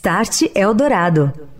Start Eldorado.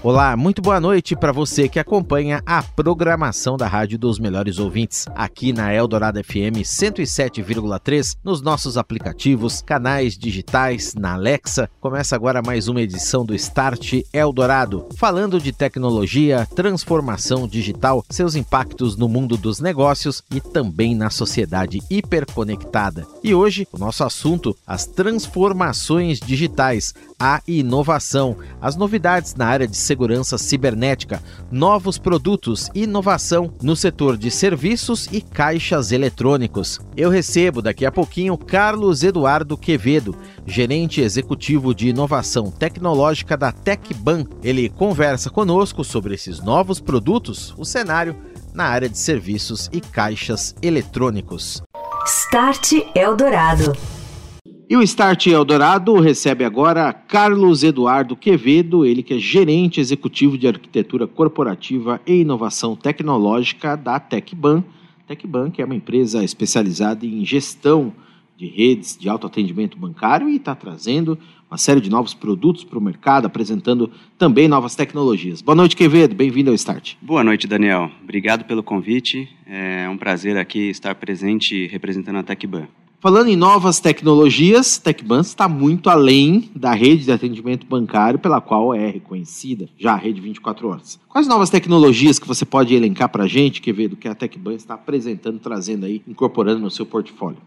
Olá, muito boa noite para você que acompanha a programação da Rádio dos Melhores Ouvintes, aqui na Eldorado FM 107,3, nos nossos aplicativos, canais digitais, na Alexa. Começa agora mais uma edição do Start Eldorado, falando de tecnologia, transformação digital, seus impactos no mundo dos negócios e também na sociedade hiperconectada. E hoje, o nosso assunto, as transformações digitais, a inovação, as novidades na área de segurança cibernética, novos produtos e inovação no setor de serviços e caixas eletrônicos. Eu recebo daqui a pouquinho Carlos Eduardo Quevedo, gerente executivo de inovação tecnológica da TecBan. Ele conversa conosco sobre esses novos produtos, o cenário na área de serviços e caixas eletrônicos. Start Eldorado. E o Start Eldorado recebe agora Carlos Eduardo Quevedo, ele que é gerente executivo de arquitetura corporativa e inovação tecnológica da TecBan. TecBan que é uma empresa especializada em gestão de redes de autoatendimento bancário e está trazendo uma série de novos produtos para o mercado, apresentando também novas tecnologias. Boa noite, Quevedo. Bem-vindo ao Start. Boa noite, Daniel. Obrigado pelo convite. É um prazer aqui estar presente representando a TecBan. Falando em novas tecnologias, TecBan está muito além da rede de atendimento bancário pela qual é reconhecida, já a rede 24 horas. Quais novas tecnologias que você pode elencar para a gente, Quevedo, que a TecBan está apresentando, trazendo aí, incorporando no seu portfólio?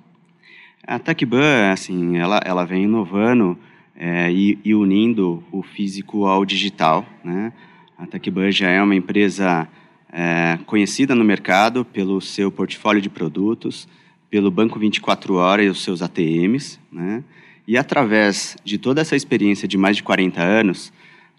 A TecBan, assim, ela, ela vem inovando é, e, e, unindo o físico ao digital, né? A TecBan já é uma empresa é, conhecida no mercado pelo seu portfólio de produtos, pelo Banco 24 Horas e os seus ATMs, né? E através de toda essa experiência de mais de 40 anos,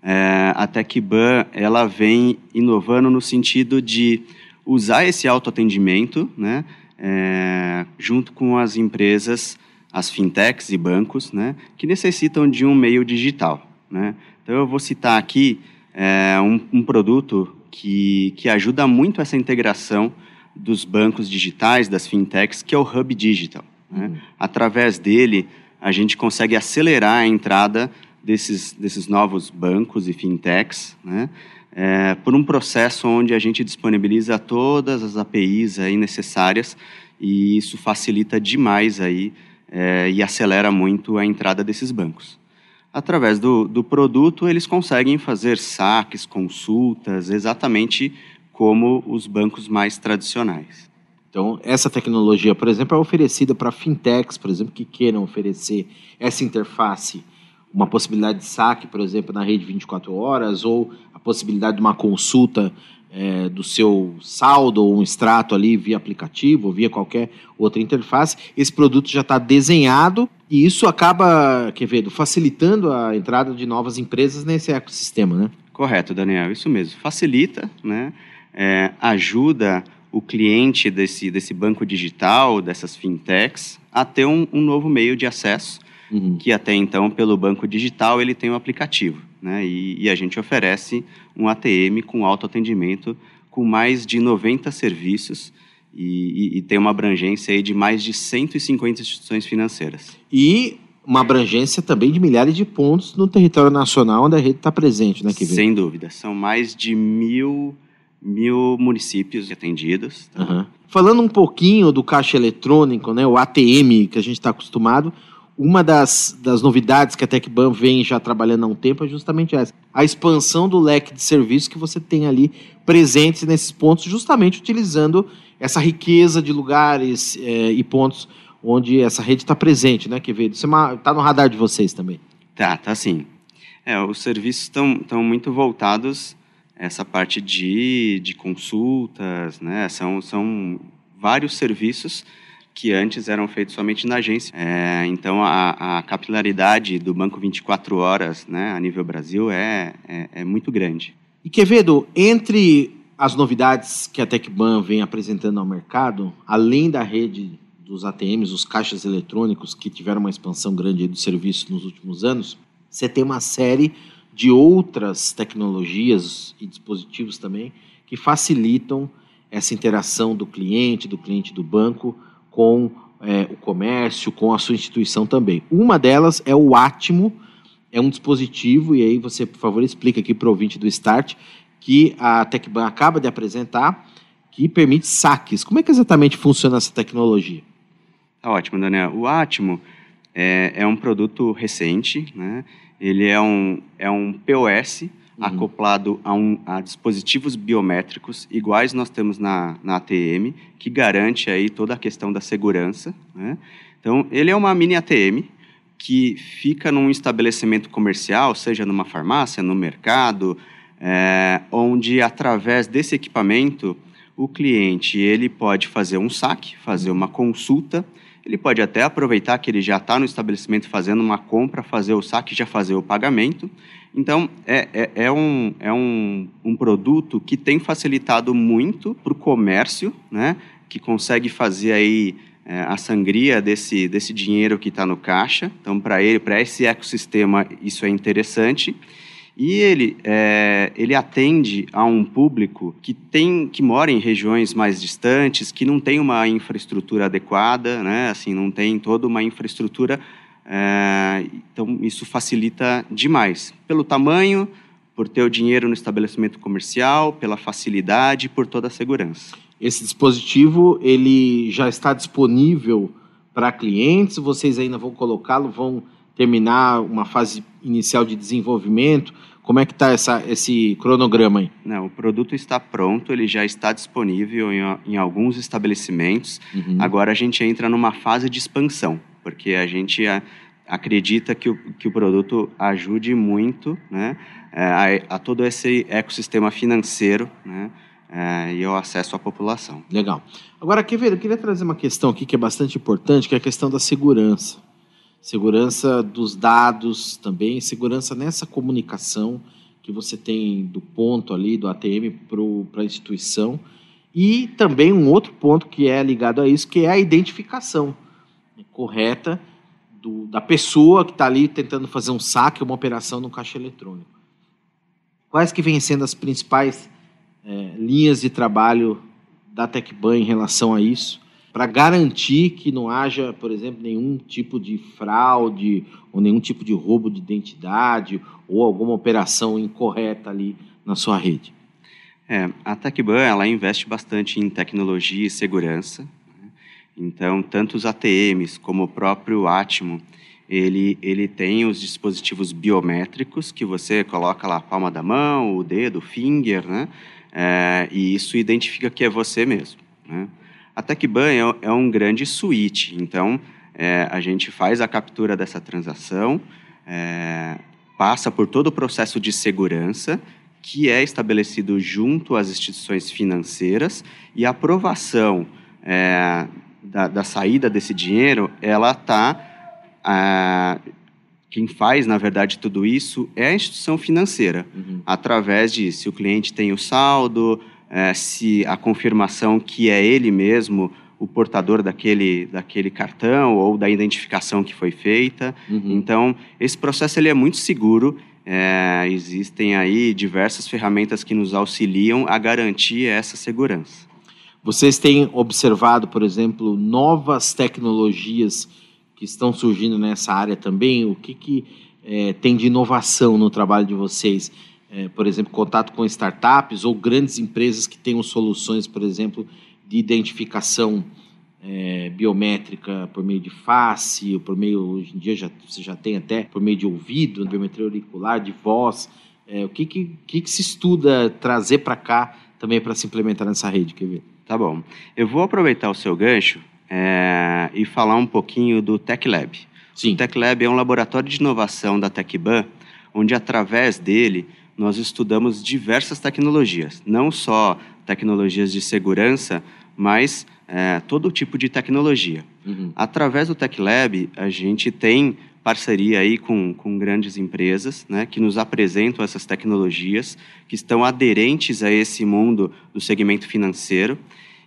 é, a TecBan ela vem inovando no sentido de usar esse autoatendimento, né? É, junto com as empresas, as fintechs e bancos, né? Que necessitam de um meio digital, né? Então eu vou citar aqui é, um, um produto que, que ajuda muito essa integração dos bancos digitais, das fintechs, que é o Hub Digital. Né? Uhum. Através dele, a gente consegue acelerar a entrada desses, desses novos bancos e fintechs, né? É, por um processo onde a gente disponibiliza todas as APIs aí necessárias e isso facilita demais aí é, e acelera muito a entrada desses bancos. Através do, do produto, eles conseguem fazer saques, consultas, exatamente como os bancos mais tradicionais. Então, essa tecnologia, por exemplo, é oferecida para fintechs, por exemplo, que queiram oferecer essa interface, uma possibilidade de saque, por exemplo, na rede 24 horas, ou a possibilidade de uma consulta é, do seu saldo ou um extrato ali via aplicativo, ou via qualquer outra interface. Esse produto já está desenhado e isso acaba, Quevedo, facilitando a entrada de novas empresas nesse ecossistema, né? Correto, Daniel, isso mesmo. Facilita, né? É, ajuda o cliente desse, desse banco digital, dessas fintechs, a ter um, um novo meio de acesso, uhum. que até então, pelo banco digital, ele tem um aplicativo. Né? E, e a gente oferece um ATM com autoatendimento com mais de 90 serviços e, e, e, tem uma abrangência aí de mais de 150 instituições financeiras. E uma abrangência também de milhares de pontos no território nacional onde a rede está presente, né, Kevin? Sem dúvida. São mais de mil mil municípios atendidos. Tá? Uhum. Falando um pouquinho do caixa eletrônico, né, o ATM que a gente está acostumado, uma das, das novidades que a TecBan vem já trabalhando há um tempo é justamente essa. A expansão do leque de serviços que você tem ali presentes nesses pontos, justamente utilizando essa riqueza de lugares é, e pontos onde essa rede está presente, né, Quevedo? Está é no radar de vocês também. Tá, tá sim. É, os serviços estão muito voltados essa parte de, de consultas, né? São, são vários serviços que antes eram feitos somente na agência. É, então, a, a, capilaridade do Banco 24 Horas né, a nível Brasil é, é, é muito grande. E Quevedo, entre as novidades que a TecBan vem apresentando ao mercado, além da rede dos ATMs, os caixas eletrônicos, que tiveram uma expansão grande do serviço nos últimos anos, você tem uma série de outras tecnologias e dispositivos também que facilitam essa interação do cliente, do cliente do banco, com é, o comércio, com a sua instituição também. Uma delas é o Atmo, é um dispositivo, e aí você, por favor, explica aqui para o ouvinte do Start, que a TecBan acaba de apresentar, que permite saques. Como é que exatamente funciona essa tecnologia? Tá ótimo, Daniel. O Atmo é, é um produto recente, né? Ele é um, é um POS, uhum. acoplado a, um, a dispositivos biométricos iguais nós temos na, na ATM, que garante aí toda a questão da segurança. Né? Então, ele é uma mini ATM que fica num estabelecimento comercial, seja numa farmácia, no mercado, é, onde através desse equipamento o cliente ele pode fazer um saque, fazer uma consulta, ele pode até aproveitar que ele já está no estabelecimento fazendo uma compra, fazer o saque, já fazer o pagamento. Então, é, é, é, um, é um, um produto que tem facilitado muito para o comércio, né, que consegue fazer aí é, a sangria desse, desse dinheiro que está no caixa. Então, para ele, para esse ecossistema, isso é interessante. E ele, é, ele atende a um público que tem que mora em regiões mais distantes, que não tem uma infraestrutura adequada, né? assim, não tem toda uma infraestrutura é, então, isso facilita demais. Pelo tamanho, por ter o dinheiro no estabelecimento comercial, pela facilidade, por toda a segurança. Esse dispositivo, ele já está disponível para clientes? Vocês ainda vão colocá-lo, vão terminar uma fase inicial de desenvolvimento? Como é que está esse cronograma aí? Não, o produto está pronto, ele já está disponível em, em alguns estabelecimentos. Uhum. Agora a gente entra numa fase de expansão porque a gente acredita que o, que o produto ajude muito né, é, a, a todo esse ecossistema financeiro né, é, e o acesso à população. Legal. Agora, Quevedo, eu queria trazer uma questão aqui que é bastante importante, que é a questão da segurança. Segurança dos dados também, segurança nessa comunicação que você tem do ponto ali, do ATM para a instituição. E também um outro ponto que é ligado a isso, que é a identificação correta do, da pessoa que está ali tentando fazer um saque, uma operação no caixa eletrônico. Quais que vêm sendo as principais é, linhas de trabalho da TecBan em relação a isso, para garantir que não haja, por exemplo, nenhum tipo de fraude ou nenhum tipo de roubo de identidade ou alguma operação incorreta ali na sua rede? É, a TecBan ela investe bastante em tecnologia e segurança. Então, tanto os ATMs como o próprio Atmo, ele, ele tem os dispositivos biométricos que você coloca lá a palma da mão, o dedo, o finger, né? É, e isso identifica que é você mesmo. Né? A TecBan é, é um grande suíte, então é, a gente faz a captura dessa transação, é, passa por todo o processo de segurança que é estabelecido junto às instituições financeiras e a aprovação é, da, da saída desse dinheiro, ela está. Ah, quem faz, na verdade, tudo isso é a instituição financeira, uhum. através de se o cliente tem o saldo, é, se a confirmação que é ele mesmo o portador daquele, daquele cartão ou da identificação que foi feita. Uhum. Então, esse processo ele é muito seguro. É, existem aí diversas ferramentas que nos auxiliam a garantir essa segurança. Vocês têm observado, por exemplo, novas tecnologias que estão surgindo nessa área também? O que, que é, tem de inovação no trabalho de vocês? É, por exemplo, contato com startups ou grandes empresas que tenham soluções, por exemplo, de identificação é, biométrica por meio de face, ou por meio, hoje em dia já, você já tem até por meio de ouvido, biometria auricular, de voz. É, o que, que, que, que se estuda trazer para cá também para se implementar nessa rede, quer ver? Tá bom. Eu vou aproveitar o seu gancho é, e falar um pouquinho do Tech Lab. Sim. O Tech Lab é um laboratório de inovação da TecBan, onde através dele nós estudamos diversas tecnologias, não só tecnologias de segurança, mas é, todo tipo de tecnologia. Uhum. Através do Tech Lab, a gente tem parceria aí com, com grandes empresas, né, que nos apresentam essas tecnologias, que estão aderentes a esse mundo do segmento financeiro.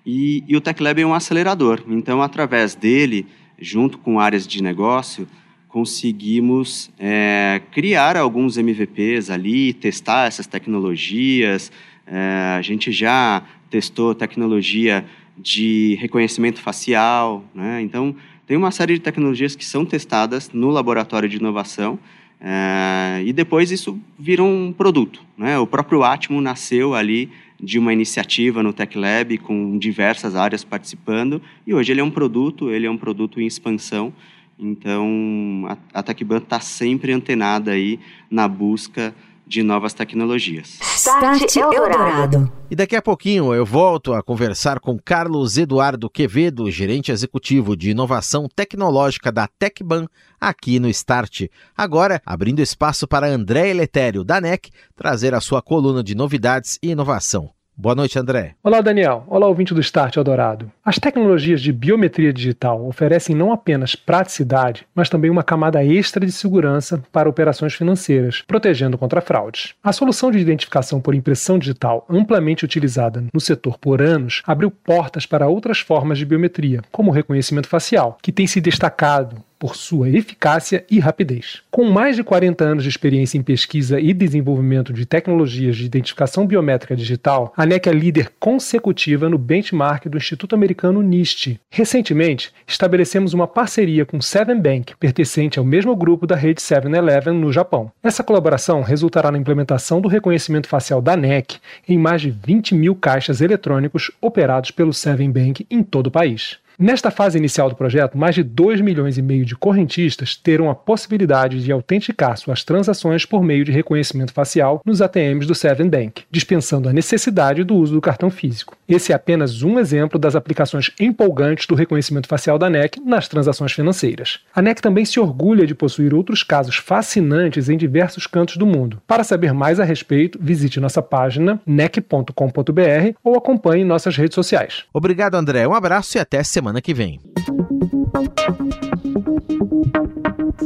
E, e o Tech Lab é um acelerador. Então, através dele, junto com áreas de negócio, conseguimos é, criar alguns MVPs ali, testar essas tecnologias. É, a gente já testou tecnologia de reconhecimento facial, né? Então, tem uma série de tecnologias que são testadas no laboratório de inovação é, e depois isso vira um produto. Né? O próprio Atmo nasceu ali de uma iniciativa no Tech Lab com diversas áreas participando e hoje ele é um produto, ele é um produto em expansão. Então a, a TecBan está sempre antenada aí na busca de novas tecnologias. Start Eldorado. E daqui a pouquinho eu volto a conversar com Carlos Eduardo Quevedo, gerente executivo de inovação tecnológica da TecBan, aqui no Start. Agora, abrindo espaço para André Eletério, da NEC, trazer a sua coluna de novidades e inovação. Boa noite, André. Olá, Daniel. Olá, ouvinte do Start Eldorado. As tecnologias de biometria digital oferecem não apenas praticidade, mas também uma camada extra de segurança para operações financeiras, protegendo contra fraudes. A solução de identificação por impressão digital, amplamente utilizada no setor por anos, abriu portas para outras formas de biometria, como o reconhecimento facial, que tem se destacado por sua eficácia e rapidez. Com mais de 40 anos de experiência em pesquisa e desenvolvimento de tecnologias de identificação biométrica digital, a NEC é líder consecutiva no benchmark do Instituto Americano NIST. Recentemente, estabelecemos uma parceria com Seven Bank, pertencente ao mesmo grupo da rede 7-Eleven no Japão. Essa colaboração resultará na implementação do reconhecimento facial da NEC em mais de 20 mil caixas eletrônicos operados pelo Seven Bank em todo o país. Nesta fase inicial do projeto, mais de 2 milhões e meio de correntistas terão a possibilidade de autenticar suas transações por meio de reconhecimento facial nos ATMs do Seven Bank, dispensando a necessidade do uso do cartão físico. Esse é apenas um exemplo das aplicações empolgantes do reconhecimento facial da NEC nas transações financeiras. A NEC também se orgulha de possuir outros casos fascinantes em diversos cantos do mundo. Para saber mais a respeito, visite nossa página nec.com.br ou acompanhe nossas redes sociais. Obrigado, André. Um abraço e até semana semana que vem.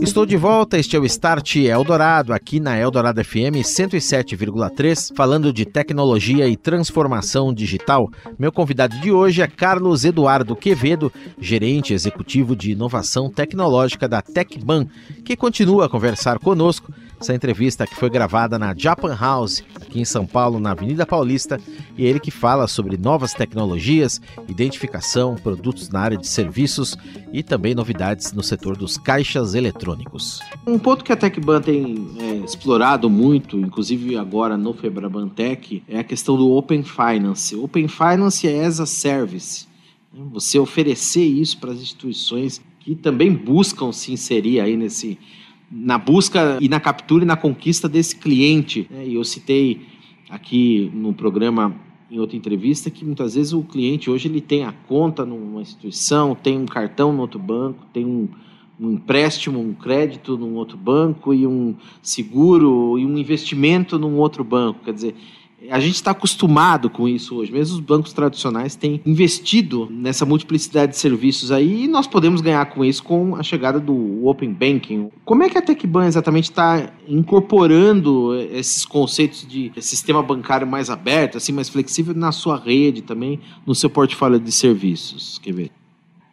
Estou de volta, este é o Start Eldorado, aqui na Eldorado FM 107,3, falando de tecnologia e transformação digital. Meu convidado de hoje é Carlos Eduardo Quevedo, gerente executivo de inovação tecnológica da TecBan, que continua a conversar conosco essa entrevista que foi gravada na Japan House, aqui em São Paulo, na Avenida Paulista, e é ele que fala sobre novas tecnologias, identificação, produtos na área de serviços e também novidades no setor dos caixas eletrônicos. Um ponto que a TecBan tem é, explorado muito, inclusive agora no Febraban Tech, é a questão do Open Finance. Open Finance é as a service. Né? Você oferecer isso para as instituições que também buscam se inserir aí nesse na busca e na captura e na conquista desse cliente. Né? E eu citei aqui no programa em outra entrevista que muitas vezes o cliente hoje ele tem a conta numa instituição, tem um cartão no outro banco, tem um, um empréstimo, um crédito num outro banco e um seguro e um investimento num outro banco. Quer dizer, a gente está acostumado com isso hoje. Mesmo os bancos tradicionais têm investido nessa multiplicidade de serviços aí e nós podemos ganhar com isso com a chegada do Open Banking. Como é que a TecBan exatamente está incorporando esses conceitos de sistema bancário mais aberto, assim, mais flexível na sua rede também, no seu portfólio de serviços? Quer ver?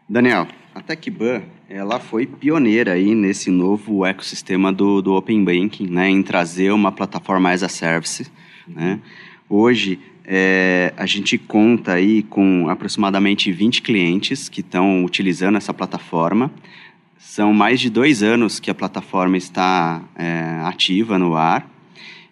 Daniel, a TecBan ela foi pioneira aí nesse novo ecossistema do, do Open Banking, né, em trazer uma plataforma as a service né? Hoje, é, a gente conta aí com aproximadamente 20 clientes que estão utilizando essa plataforma. São mais de dois anos que a plataforma está é, ativa no ar.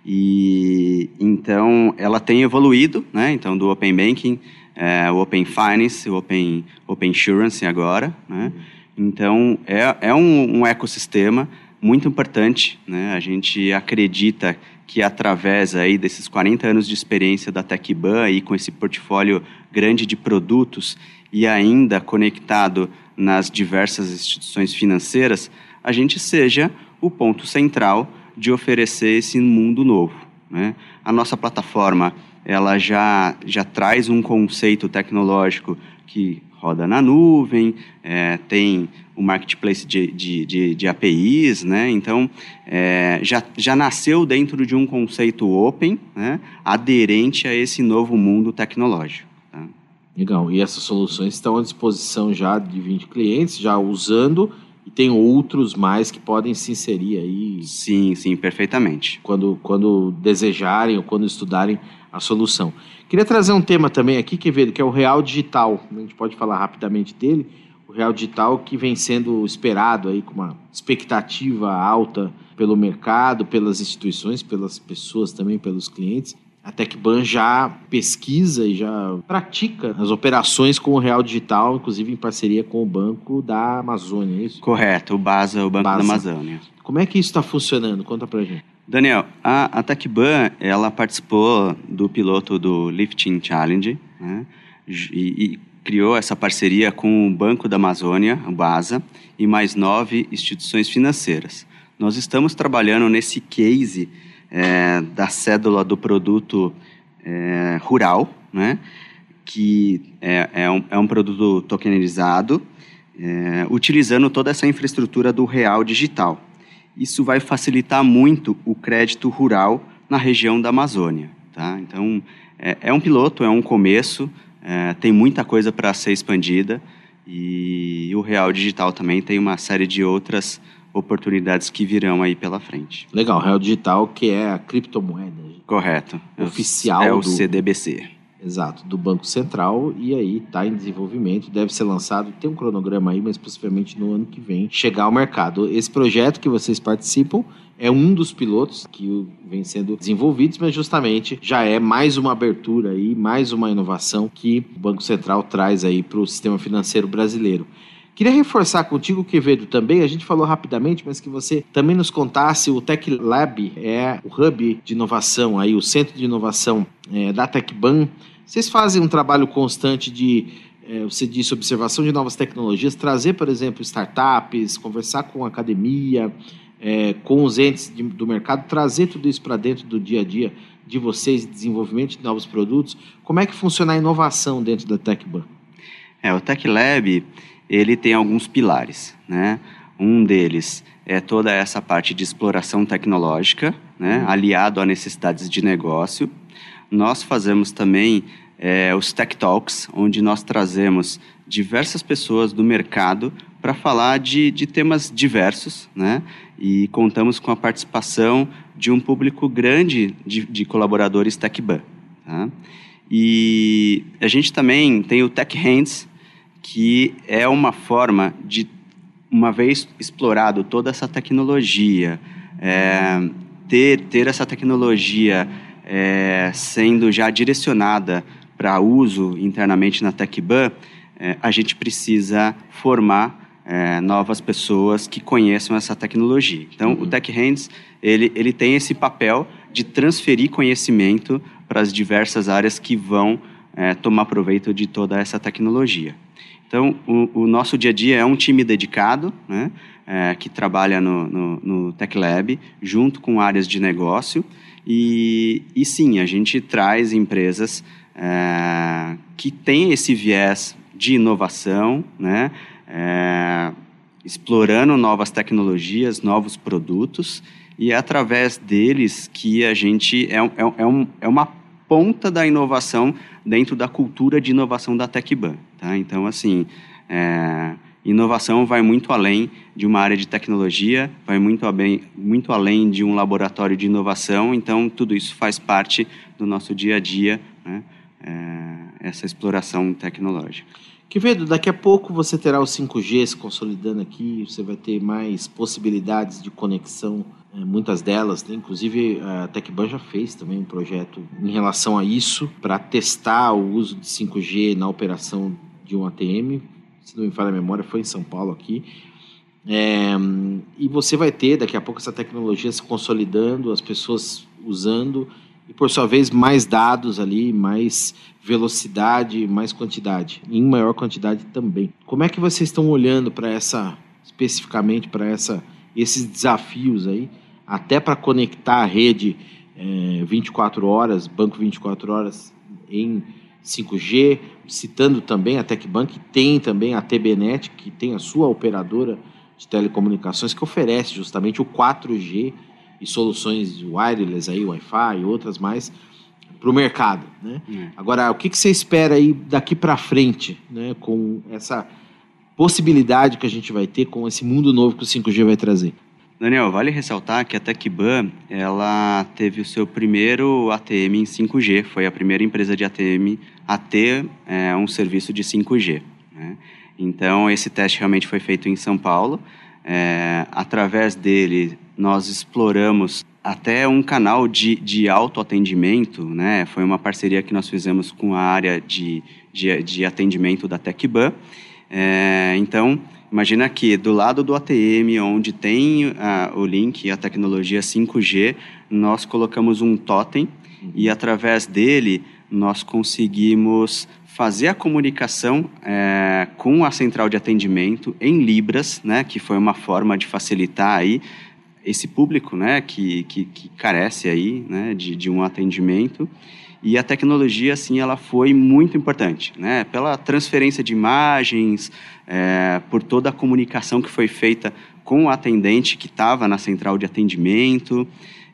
E então ela tem evoluído, né? Então do Open Banking, é, o Open Finance, o Open, Open Insurance agora, né? Então é, é um, um ecossistema muito importante. Né? A gente acredita que através aí desses 40 anos de experiência da TecBan e com esse portfólio grande de produtos e ainda conectado nas diversas instituições financeiras, a gente seja o ponto central de oferecer esse mundo novo. Né? A nossa plataforma ela já, já traz um conceito tecnológico que roda na nuvem, é, tem o marketplace de, de, de, de, APIs, né? então é, já, já nasceu dentro de um conceito open, né? aderente a esse novo mundo tecnológico. Tá? Legal, e essas soluções estão à disposição já de 20 clientes, já usando e tem outros mais que podem se inserir aí. Sim, sim, perfeitamente. Quando, quando desejarem ou quando estudarem a solução. Queria trazer um tema também aqui, que que é o Real Digital. A gente pode falar rapidamente dele. O Real Digital que vem sendo esperado aí com uma expectativa alta pelo mercado, pelas instituições, pelas pessoas também, pelos clientes. A TecBan já pesquisa e já pratica as operações com o Real Digital, inclusive em parceria com o Banco da Amazônia, é isso? Correto, o BASA, o Banco Basa. da Amazônia. Como é que isso está funcionando? Conta pra gente. Daniel, a, a TecBan, ela participou do piloto do Lifting Challenge, né? e, e criou essa parceria com o Banco da Amazônia, o BASA, e mais nove instituições financeiras. Nós estamos trabalhando nesse case é, da cédula do produto é, rural, né? que é, é, um, é um produto tokenizado, é, utilizando toda essa infraestrutura do real digital. Isso vai facilitar muito o crédito rural na região da Amazônia. Tá? Então, é, é um piloto, é um começo, é, tem muita coisa para ser expandida e o real digital também tem uma série de outras oportunidades que virão aí pela frente. Legal, Real Digital, que é a criptomoeda. Correto. Oficial é o, é o do... CDBC. Exato, do Banco Central e aí está em desenvolvimento, deve ser lançado, tem um cronograma aí, mas possivelmente no ano que vem chegar ao mercado. Esse projeto que vocês participam é um dos pilotos que vem sendo desenvolvidos, mas justamente já é mais uma abertura aí, mais uma inovação que o Banco Central traz aí para o sistema financeiro brasileiro. Queria reforçar contigo, Quevedo, também, a gente falou rapidamente, mas que você também nos contasse, o Tech Lab é o hub de inovação, aí, o centro de inovação é, da TecBan. Vocês fazem um trabalho constante de, é, você disse, observação de novas tecnologias, trazer, por exemplo, startups, conversar com a academia, é, com os entes de, do mercado, trazer tudo isso para dentro do dia a dia de vocês, desenvolvimento de novos produtos. Como é que funciona a inovação dentro da TecBan? É, o Tech Lab ele tem alguns pilares, né? Um deles é toda essa parte de exploração tecnológica, né? Uhum. aliado a necessidades de negócio. Nós fazemos também é, os Tech Talks, onde nós trazemos diversas pessoas do mercado para falar de, de temas diversos, né? E contamos com a participação de um público grande de, de colaboradores TechBan. Tá? E a gente também tem o Tech Hands, que é uma forma de, uma vez explorado toda essa tecnologia, é, ter, ter essa tecnologia é, sendo já direcionada para uso internamente na TecBan, é, a gente precisa formar é, novas pessoas que conheçam essa tecnologia. Então, uhum. o Tech Hands, ele, ele tem esse papel de transferir conhecimento para as diversas áreas que vão é, tomar proveito de toda essa tecnologia. Então, o, o, nosso dia a dia é um time dedicado, né, é, que trabalha no, no, no, Tech Lab, junto com áreas de negócio. E, e sim, a gente traz empresas é, que têm esse viés de inovação, né, é, explorando novas tecnologias, novos produtos, e é através deles que a gente é, é, é, um, é uma ponta da inovação dentro da cultura de inovação da TecBan. Tá? Então, assim, é, inovação vai muito além de uma área de tecnologia, vai muito, muito além de um laboratório de inovação, então tudo isso faz parte do nosso dia a dia, né? é, essa exploração tecnológica. Quevedo, daqui a pouco você terá o 5G se consolidando aqui, você vai ter mais possibilidades de conexão, é, muitas delas, né? inclusive a TecBan já fez também um projeto em relação a isso, para testar o uso de 5G na operação de um ATM, se não me falha a memória, foi em São Paulo aqui. É, e você vai ter daqui a pouco essa tecnologia se consolidando, as pessoas usando e por sua vez mais dados ali, mais velocidade, mais quantidade, em maior quantidade também. Como é que vocês estão olhando para essa especificamente para essa esses desafios aí, até para conectar a rede é, 24 horas, banco 24 horas em 5G, citando também a TecBank, tem também a TBNet, que tem a sua operadora de telecomunicações que oferece justamente o 4G e soluções wireless aí, Wi-Fi e outras mais para o mercado, né? Hum. Agora, o que, que você espera aí daqui para frente, né, com essa possibilidade que a gente vai ter com esse mundo novo que o 5G vai trazer? Daniel, vale ressaltar que a TecBan, ela teve o seu primeiro ATM em 5G, foi a primeira empresa de ATM a ter é, um serviço de 5G. Né? Então, esse teste realmente foi feito em São Paulo. É, através dele, nós exploramos até um canal de, de autoatendimento, né? Foi uma parceria que nós fizemos com a área de, de, de atendimento da TecBan. É, então, imagina que do lado do ATM, onde tem a, o link, a tecnologia 5G, nós colocamos um totem e através dele nós conseguimos fazer a comunicação é, com a central de atendimento em Libras, né, que foi uma forma de facilitar aí esse público né, que, que, que carece aí, né, de, de um atendimento. E a tecnologia, assim, ela foi muito importante, né? Pela transferência de imagens, é, por toda a comunicação que foi feita com o atendente que estava na central de atendimento.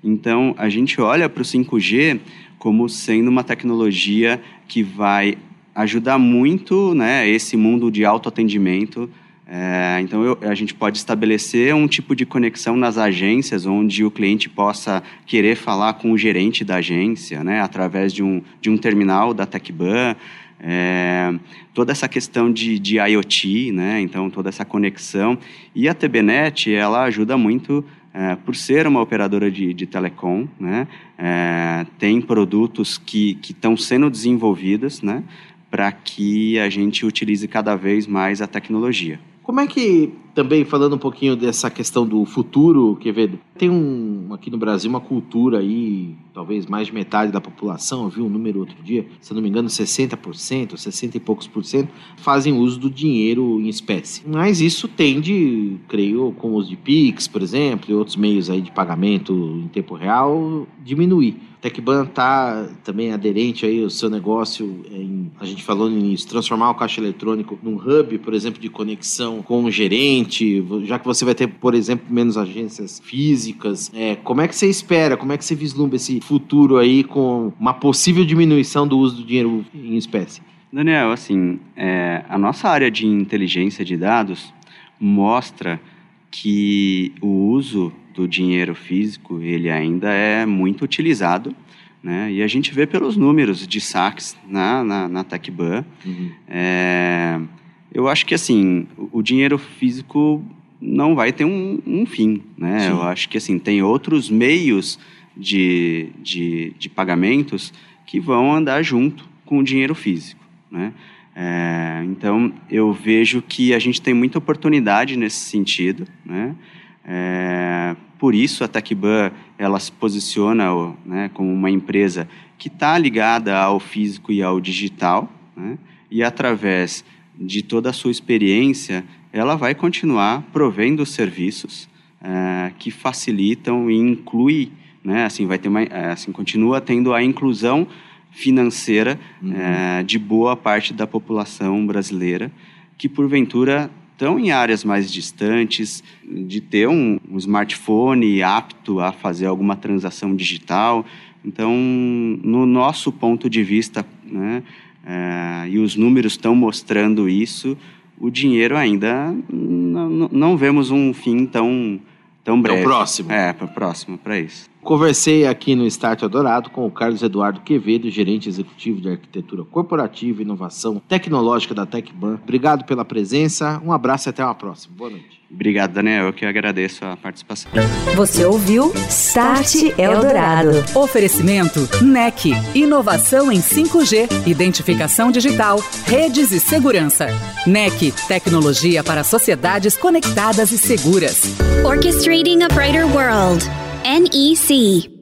Então, a gente olha para o 5G como sendo uma tecnologia que vai ajudar muito né, esse mundo de autoatendimento. É, então, eu, a gente pode estabelecer um tipo de conexão nas agências, onde o cliente possa querer falar com o gerente da agência, né, através de um, de um terminal da TecBan. É, toda essa questão de, de IoT, né, então toda essa conexão. E a TBNet, ela ajuda muito é, por ser uma operadora de, de telecom, né, é, tem produtos que estão sendo desenvolvidos, né, para que a gente utilize cada vez mais a tecnologia. Como é que, também falando um pouquinho dessa questão do futuro, Quevedo, tem um, aqui no Brasil uma cultura aí, talvez mais de metade da população, eu vi um número outro dia, se não me engano 60%, 60 e poucos por cento, fazem uso do dinheiro em espécie. Mas isso tende, creio, com os de Pix, por exemplo, e outros meios aí de pagamento em tempo real, diminuir. Tecban está também aderente aí ao seu negócio, em, a gente falou nisso, transformar o caixa eletrônico num hub, por exemplo, de conexão com o gerente, já que você vai ter, por exemplo, menos agências físicas. É, como é que você espera, como é que você vislumbra esse futuro aí com uma possível diminuição do uso do dinheiro em espécie? Daniel, assim, é, a nossa área de inteligência de dados mostra que o uso do dinheiro físico ele ainda é muito utilizado, né? E a gente vê pelos números de saques na, na, na TechBan. Uhum. É, eu acho que assim o, dinheiro físico não vai ter um, um fim, né? Sim. Eu acho que assim tem outros meios de, de, de pagamentos que vão andar junto com o dinheiro físico, né? É, então eu vejo que a gente tem muita oportunidade nesse sentido, né? É, por isso a TecBan ela se posiciona né, como uma empresa que está ligada ao físico e ao digital, né, e através de toda a sua experiência, ela vai continuar provendo serviços é, que facilitam e inclui, né, assim vai ter uma, é, assim continua tendo a inclusão financeira uhum. é, de boa parte da população brasileira que porventura estão em áreas mais distantes, de ter um, um smartphone apto a fazer alguma transação digital. Então, no nosso ponto de vista, né, é, e os números estão mostrando isso, o dinheiro ainda não, não vemos um fim tão tão breve. Tão próximo. É, próximo para isso. Conversei aqui no Start Eldorado com o Carlos Eduardo Quevedo, gerente executivo de arquitetura corporativa e inovação tecnológica da Tecban. Obrigado pela presença, um abraço e até uma próxima. Boa noite. Obrigado, Daniel. Eu que agradeço a participação. Você ouviu Start Eldorado. Oferecimento NEC. Inovação em 5G, identificação digital, redes e segurança. NEC. Tecnologia para sociedades conectadas e seguras. Orchestrating a Brighter World. NEC.